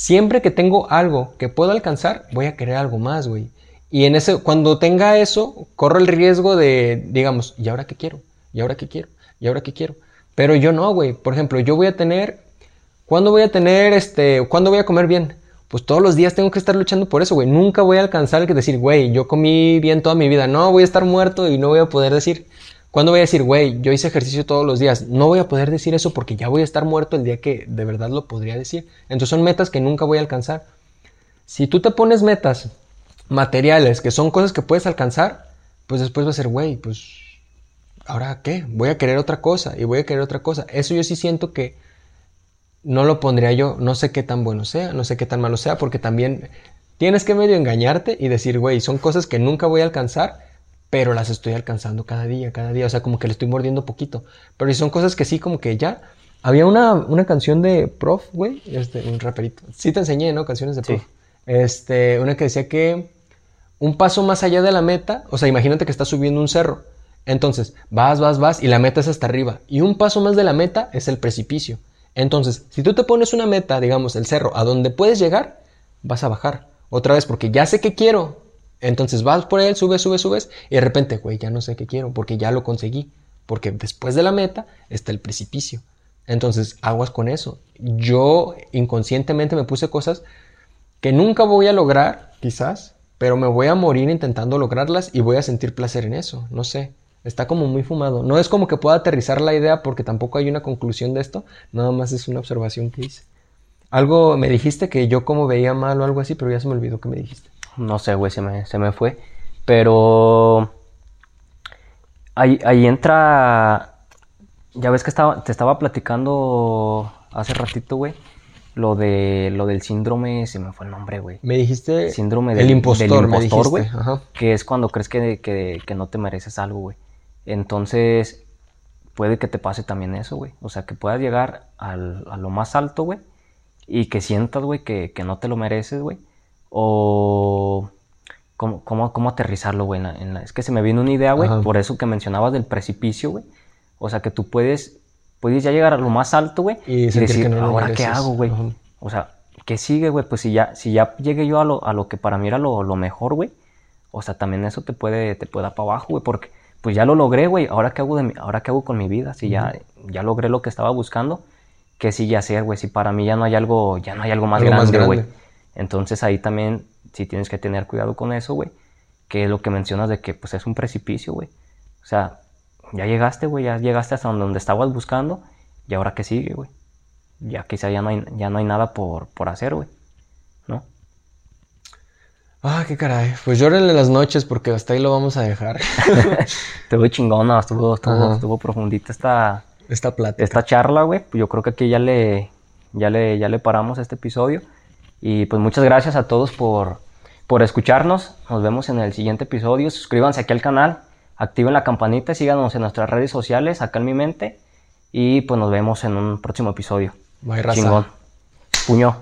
S1: Siempre que tengo algo que puedo alcanzar, voy a querer algo más, güey. Y en ese, cuando tenga eso, corro el riesgo de, digamos, ¿y ahora qué quiero? ¿Y ahora qué quiero? ¿Y ahora qué quiero? Pero yo no, güey. Por ejemplo, yo voy a tener, ¿cuándo voy a tener, este, cuándo voy a comer bien? Pues todos los días tengo que estar luchando por eso, güey. Nunca voy a alcanzar que decir, güey, yo comí bien toda mi vida. No, voy a estar muerto y no voy a poder decir, ¿Cuándo voy a decir, güey, yo hice ejercicio todos los días? No voy a poder decir eso porque ya voy a estar muerto el día que de verdad lo podría decir. Entonces son metas que nunca voy a alcanzar. Si tú te pones metas materiales, que son cosas que puedes alcanzar, pues después va a ser, güey, pues, ¿ahora qué? Voy a querer otra cosa y voy a querer otra cosa. Eso yo sí siento que no lo pondría yo, no sé qué tan bueno sea, no sé qué tan malo sea, porque también tienes que medio engañarte y decir, güey, son cosas que nunca voy a alcanzar pero las estoy alcanzando cada día, cada día, o sea, como que le estoy mordiendo poquito. Pero si son cosas que sí, como que ya. Había una, una canción de Prof, güey, este, un raperito. Sí te enseñé, ¿no? Canciones de Prof. Este, una que decía que un paso más allá de la meta, o sea, imagínate que estás subiendo un cerro. Entonces, vas, vas, vas y la meta es hasta arriba. Y un paso más de la meta es el precipicio. Entonces, si tú te pones una meta, digamos, el cerro, a donde puedes llegar, vas a bajar. Otra vez, porque ya sé que quiero, entonces vas por él, subes, subes, subes, y de repente, güey, ya no sé qué quiero, porque ya lo conseguí. Porque después de la meta está el precipicio. Entonces, aguas con eso. Yo inconscientemente me puse cosas que nunca voy a lograr, quizás, pero me voy a morir intentando lograrlas y voy a sentir placer en eso. No sé. Está como muy fumado. No es como que pueda aterrizar la idea porque tampoco hay una conclusión de esto. Nada más es una observación que hice. Algo me dijiste que yo como veía mal o algo así, pero ya se me olvidó que me dijiste.
S2: No sé, güey, se me, se me fue. Pero ahí, ahí entra. Ya ves que estaba, te estaba platicando hace ratito, güey. Lo de lo del síndrome, se me fue el nombre, güey.
S1: Me dijiste
S2: Síndrome
S1: el
S2: del,
S1: impostor,
S2: del impostor, güey. Que es cuando crees que, que- que no te mereces algo, güey. Entonces, puede que te pase también eso, güey. O sea, que puedas llegar al- a lo más alto, güey. Y que sientas, güey, que, que no te lo mereces, güey. O... ¿Cómo, cómo, cómo aterrizarlo, güey? en la- Es que se me vino una idea, güey. Por eso que mencionabas del precipicio, güey. O sea, que tú puedes... Puedes ya llegar a lo más alto, güey.
S1: Y
S2: decir,
S1: que no lo
S2: ¿ahora qué
S1: mereces".
S2: hago, güey? O sea, ¿qué sigue, güey? Pues si ya, si ya llegué yo a lo, a lo que para mí era lo, lo mejor, güey. O sea, también eso te puede, te puede dar para abajo, güey. Porque pues ya lo logré, güey. ¿Ahora qué hago, de mi- ahora qué hago con mi vida? Si ya, ya logré lo que estaba buscando, ¿qué sigue hacer, güey? Si para mí ya no hay algo, ya no hay algo más
S1: Algo
S2: grande, güey. Entonces ahí también sí tienes que tener cuidado con eso, güey. Que es lo que mencionas de que pues es un precipicio, güey. O sea, ya llegaste, güey, ya llegaste hasta donde estabas buscando. ¿Y ahora qué sigue, güey? Ya quizá ya no hay, ya no hay nada por, por hacer, güey. ¿No?
S1: Ah, qué caray. Pues llórenle las noches porque hasta ahí lo vamos a dejar.
S2: Estuvo chingona, estuvo, estuvo,
S1: Ajá.
S2: estuvo profundita esta,
S1: Esta plática.
S2: esta charla, güey. Yo creo que aquí ya le, ya le, ya le paramos este episodio. Y pues muchas gracias a todos por, por escucharnos. Nos vemos en el siguiente episodio. Suscríbanse aquí al canal, activen la campanita, síganos en nuestras redes sociales, acá en mi mente. Y pues nos vemos en un próximo episodio.
S1: Bye, raza.
S2: Chingón. Puño.